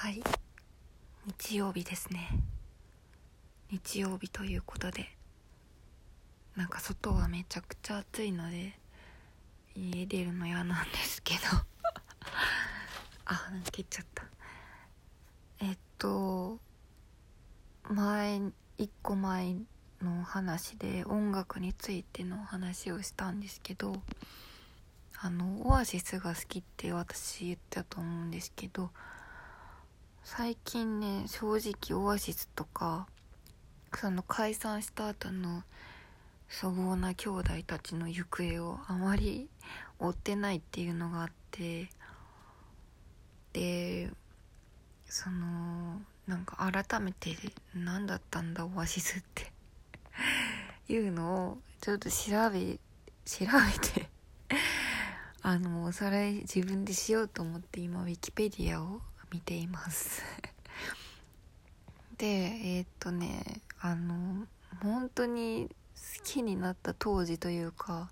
はい。日曜日ですね。日曜日ということでなんか外はめちゃくちゃ暑いので家出るの嫌なんですけど。あなんか切っちゃった。えっと前一個前の話で音楽についての話をしたんですけどあのオアシスが好きって私言ったと思うんですけど最近ね正直オアシスとかその解散した後の粗暴な兄弟たちの行方をあまり追ってないっていうのがあってでそのなんか改めて何だったんだオアシスって。いうのをちょっと調べ調べてあのおさらい自分でしようと思って今ウィキペディアを見ています。でえー、っとねあの本当に好きになった当時というか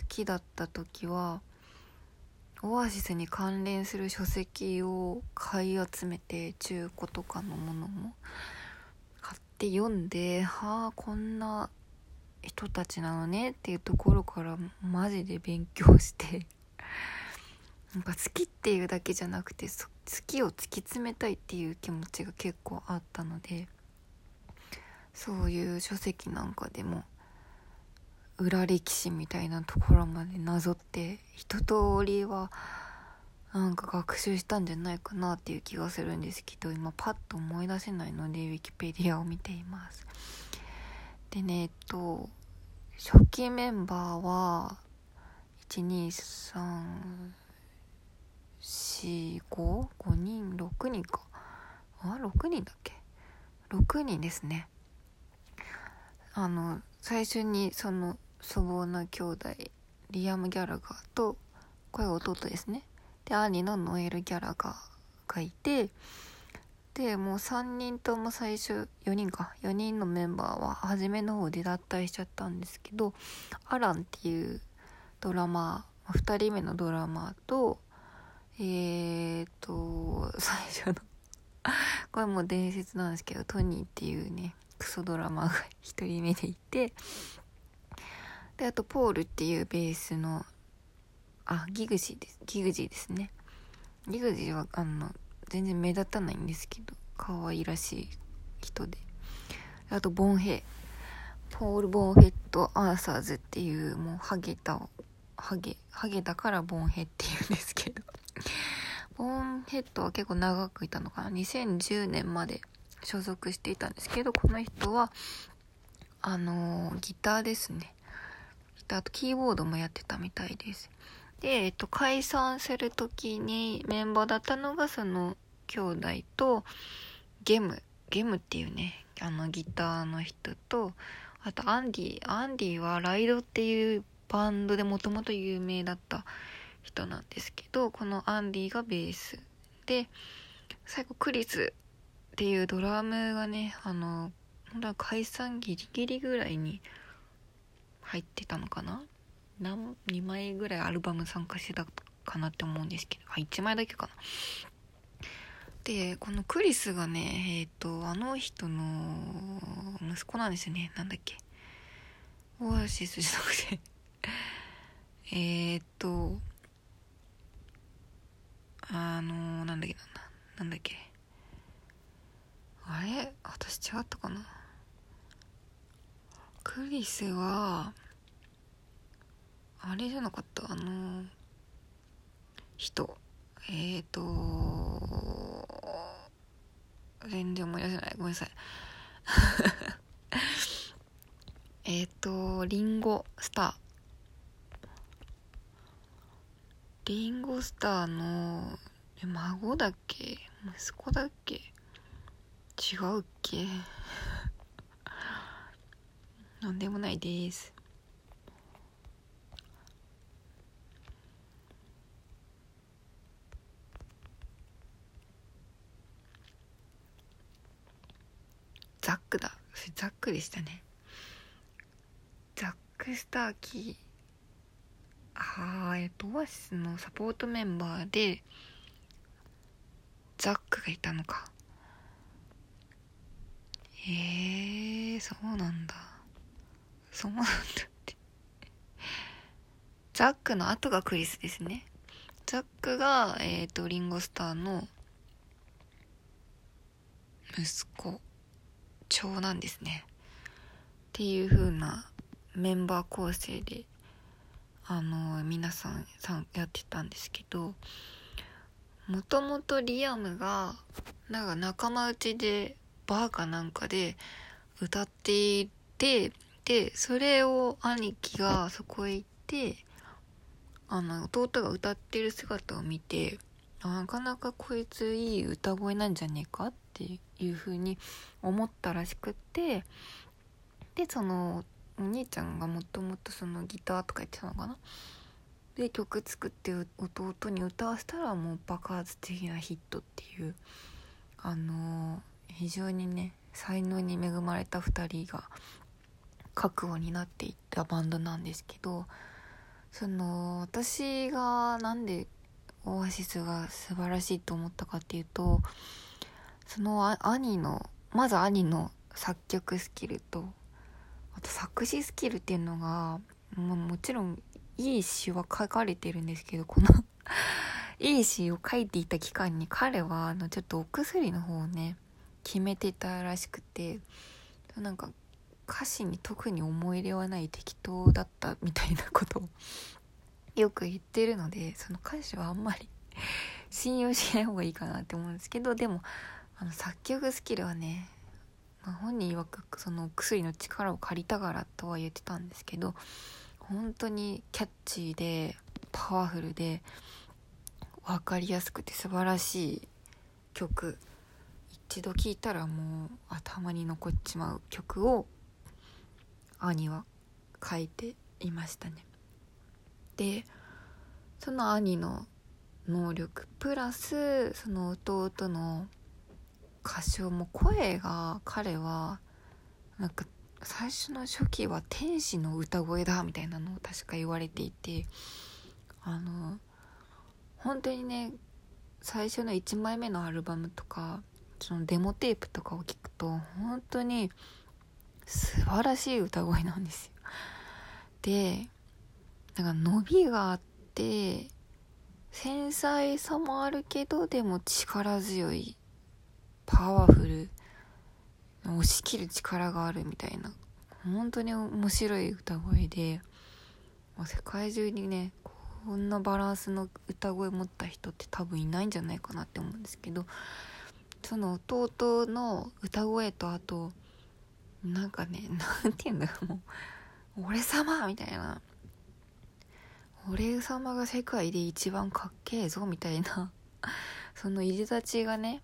好きだった時はオアシスに関連する書籍を買い集めて中古とかのものも買って読んではあこんな人たちなのねっていうところからマジで勉強してなんか好きっていうだけじゃなくて好きを突き詰めたいっていう気持ちが結構あったのでそういう書籍なんかでも裏歴史みたいなところまでなぞって一通りはなんか学習したんじゃないかなっていう気がするんですけど今パッと思い出せないのでウィキペディアを見ています。でねえっと初期メンバーは1 2 3 12345人6人か。あ6人だっけ？6人ですね。あの最初にその粗暴な兄弟リアム・ギャラガーとこれ弟ですね。で兄のノエル・ギャラガーがいてでもう3人とも最初4人か。4人のメンバーは初めの方で脱退しちゃったんですけどアランっていうドラマ2人目のドラマとえーと最初の。これも伝説なんですけどトニーっていうねクソドラマが1人目でいて。であとポールっていうベースのあギグジーです。ギグジーですね。ギグジーはあの全然目立たないんですけど可愛らしい人で。あとボンヘイ。ポール・ボンヘッド・アーサーズっていうもうハゲたハゲハゲだからボンヘっていうんですけど。ボンヘッドは結構長くいたのかな？2010年まで所属していたんですけどこの人はあのギターですねあとキーボードもやってたみたいです。で、えっと、解散する時にメンバーだったのがその兄弟とゲム、ゲムっていうね、あのギターの人と、あとアンディ、アンディはライドっていうバンドでもともと有名だった人なんですけど、このアンディがベースで、最後クリスっていうドラムがね、あの、本当は解散ギリギリぐらいに入ってたのかな？何2枚ぐらいアルバム参加してたかなって思うんですけどあ1枚だけかな。でこのクリスがねえっ、ー、とあの人の息子なんですよね。なんだっけ？オアシスじゃなくて。えっとあのなんだっけなんだっけ？あれ？私違ったかな？クリスはあれじゃなかった？あの人。えっ、ー、と全然思い出せない。ごめんなさい。えっとリンゴスター。リンゴスターの孫だっけ？息子だっけ？違うっけ？なんでもないです。ザックだ。それザックでしたね。ザック・スターキー。あーえっとオアシスのサポートメンバーでザックがいたのか。えー、そうなんだ。そうなんだって。ザックの後がクリスですね。ザックがえっ、ー、とリンゴスターの息子長男ですね。っていう風なメンバー構成であの皆さんさんやってたんですけどもともとリアムがなんか仲間内でバーかなんかで歌っていてでそれを兄貴がそこへ行ってあの弟が歌ってる姿を見てなかなかこいついい歌声なんじゃねえかっていう風に思ったらしくってでそのお兄ちゃんがもともとそのギターとかやってたのかな？で曲作って弟に歌わせたらもう爆発的なヒットっていうあのー、非常にね才能に恵まれた2人が覚悟になっていったバンドなんですけどその私がなんでオアシスが素晴らしいと思ったかっていうとその兄のまず兄の作曲スキルとあと作詞スキルっていうのがももちろんいい詩は書かれてるんですけどこの いい詩を書いていた期間に彼はあのちょっとお薬の方をね決めてたらしくてなんか歌詞に特に思い入れはない適当だったみたいなことを よく言ってるのでその歌詞はあんまり 信用しない方がいいかなって思うんですけどでもあの作曲スキルはね、ま、本人曰くその薬の力を借りたからとは言ってたんですけど本当にキャッチーでパワフルで分かりやすくて素晴らしい曲。一度聴いたらもう頭に残っちまう曲を兄は書いていましたね。でその兄の能力プラスその弟の歌唱も声が彼はなんか最初の初期は天使の歌声だみたいなのを確か言われていてあの本当にね最初の1枚目のアルバムとかそのデモテープとかを聞くと本当に素晴らしい歌声なんですよ。でなんか伸びがあって繊細さもあるけどでも力強いパワフル押し切る力があるみたいな。本当に面白い歌声で世界中にねこんなバランスの歌声持った人って多分いないんじゃないかなって思うんですけどその弟の歌声とあとなんかね何て言うんだろうもう俺様みたいな。俺様が世界で一番かっけえぞみたいな。そのいでたちがね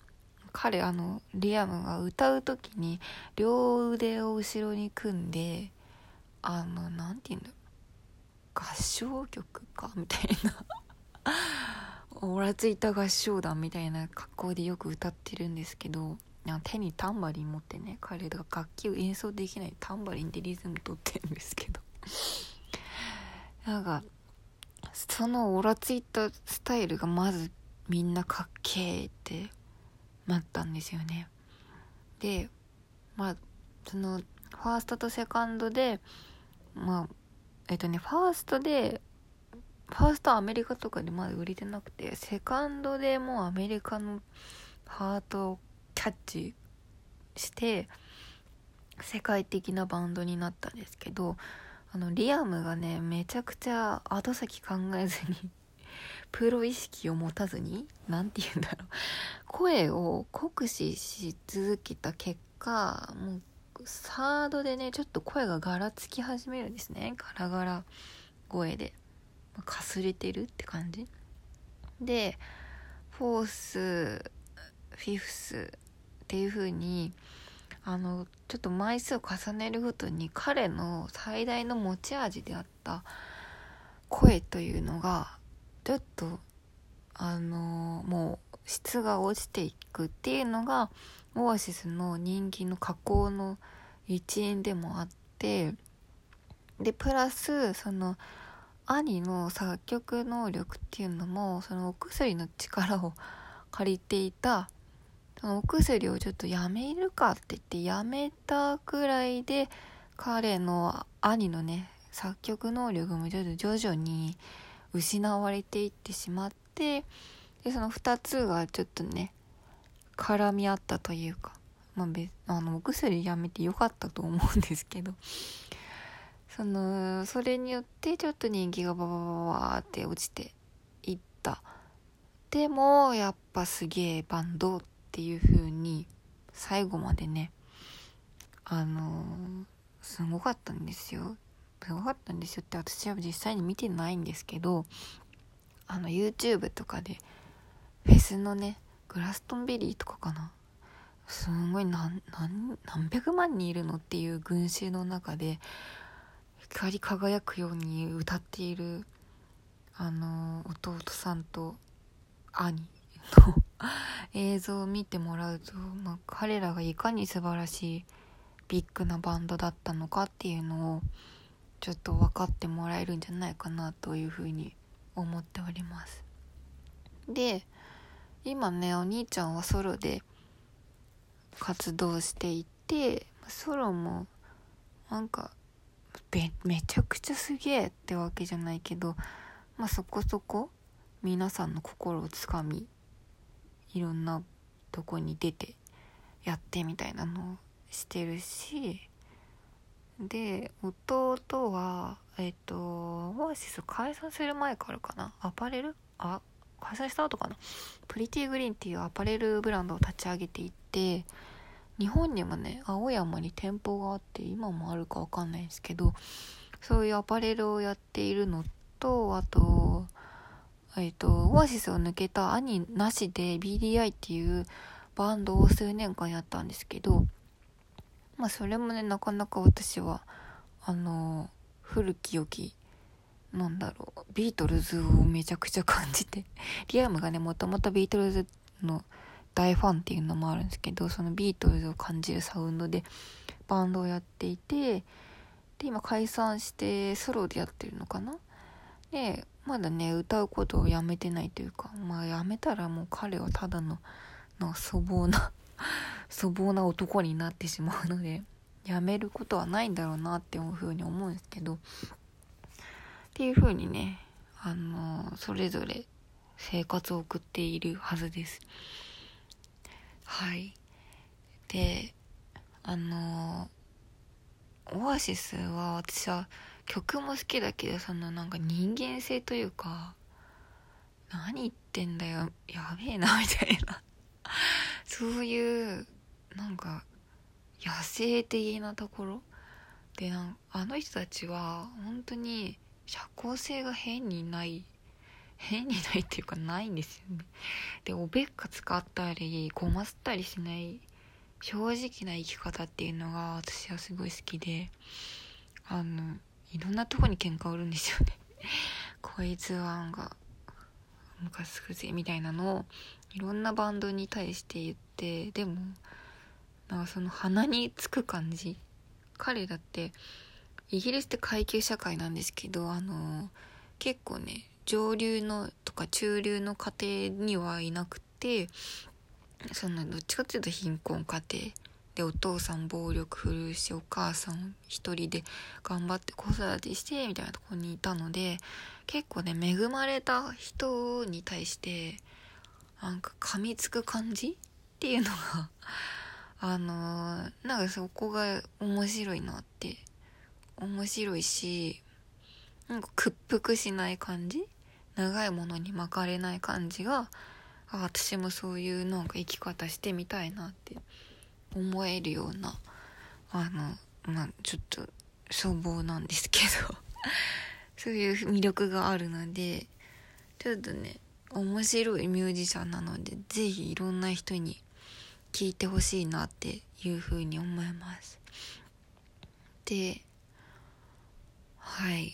彼あのリアムが歌う時に両腕を後ろに組んであの何て言うんだ合唱曲かみたいな。オラついた合唱団みたいな格好でよく歌ってるんですけど手にタンバリン持ってね彼が楽器を演奏できないタンバリンでリズム取ってるんですけど。なんかそのオラついたスタイルがまずみんなかっけえってなったんですよね。でまあそのファーストとセカンドでまあえっとねファーストでファーストはアメリカとかでまだ売れてなくてセカンドでもうアメリカのハートをキャッチして世界的なバンドになったんですけどあのリアムがねめちゃくちゃ後先考えずにプロ意識を持たずに何て言うんだろう。声を酷使し続けた結果もうサードでねちょっと声がガラつき始めるんですね。ガラガラ声で。かすれてるって感じ。でフォースフィフスっていう風にあのちょっと枚数を重ねるごとに彼の最大の持ち味であった声というのがちょっとあのもう質が落ちていくっていうのがオアシスの人気の加工の一因でもあってでプラスその兄の作曲能力っていうのもそのお薬の力を借りていたそのお薬をちょっとやめるかって言ってやめたくらいで彼の兄のね作曲能力もちょっと徐々に失われていってしまってでその2つがちょっとね絡み合ったというか、まあ、別あのお薬やめてよかったと思うんですけどそのそれによってちょっと人気がバババババって落ちていった。でもやっぱすげえバンドっていう風に最後までねあのすごかったんですよ。すごかったんですよって私は実際に見てないんですけどあの YouTube とかでフェスのねグラストンベリーとかかな？すごい何何何百万人いるのっていう群衆の中で光り輝くように歌っているあの弟さんと兄の 映像を見てもらうと、まあ、彼らがいかに素晴らしいビッグなバンドだったのかっていうのをちょっと分かってもらえるんじゃないかなというふうに思っております。で今ねお兄ちゃんはソロで活動していてソロもなんかめちゃくちゃすげえってわけじゃないけどまあそこそこ皆さんの心をつかみいろんなとこに出てやってみたいなのをしてるしで弟はえっとオアシス解散する前からかな？アパレル？あ開催した後かな？プリティグリーンっていうアパレルブランドを立ち上げていて日本にもね青山に店舗があって今もあるか分かんないんですけどそういうアパレルをやっているのとあとえっ、とオアシスを抜けた兄なしで BDI っていうバンドを数年間やったんですけどまあそれもねなかなか私はあの古き良きなんだろうビートルズをめちゃくちゃ感じて リアムがねもともとビートルズの大ファンっていうのもあるんですけどそのビートルズを感じるサウンドでバンドをやっていてで今解散してソロでやってるのかな？でまだね歌うことをやめてないというかまあやめたらもう彼はただのの粗暴な粗暴な男になってしまうのでやめることはないんだろうなっていうふうに思うんですけどっていう風にね、あの、それぞれ生活を送っているはずです。はい。で、あの、オアシスは私は曲も好きだけど、そのなんか人間性というか、何言ってんだよ、やべえな、みたいなそういう、なんか、野生的なところ？でなんあの人たちは本当に社交性が変にない変にないっていうかないんですよね。でおべっか使ったりごますったりしない正直な生き方っていうのが私はすごい好きであのいろんなとこに喧嘩売るんですよね。こいつはなんかムカつくぜみたいなのをいろんなバンドに対して言ってでもなんかその鼻につく感じ。彼だってイギリスって階級社会なんですけどあの結構ね上流のとか中流の家庭にはいなくてそんなどっちかっていうと貧困家庭。でお父さん暴力振るうしお母さん一人で頑張って子育てしてみたいなとこにいたので結構ね恵まれた人に対してなんか噛みつく感じっていうのがあのー、なんかそこが面白いなって面白いしなんか屈服しない感じ？長いものに巻かれない感じがあ私もそういうなんか生き方してみたいなって思えるようなあのまあちょっと粗暴なんですけど そういう魅力があるのでちょっとね面白いミュージシャンなので是非いろんな人に聞いてほしいなっていうふうに思います。ではい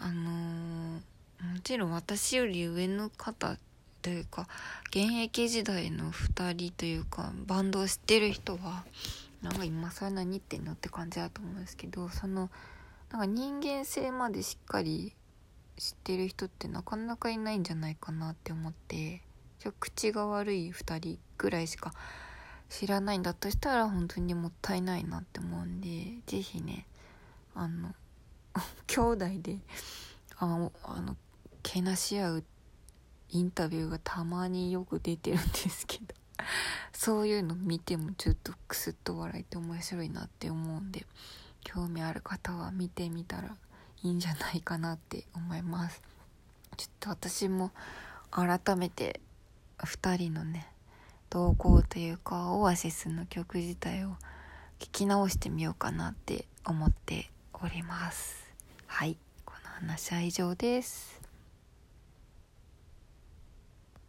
あのー、もちろん私より上の方というか現役時代の2人というかバンドを知ってる人はなんか今更何言ってんのって感じだと思うんですけどそのなんか人間性までしっかり知ってる人ってなかなかいないんじゃないかなって思って口が悪い2人ぐらいしか知らないんだとしたら本当にもったいないなって思うんで是非ねあの 兄弟でああのけなし合うインタビューがたまによく出てるんですけど そういうの見てもちょっとクスッと笑えて面白いなって思うんで興味ある方は見てみたらいいんじゃないかなって思います。ちょっと私も改めて2人のね動向というかオアシスの曲自体を聞き直してみようかなって思っております。はい。この話は以上です。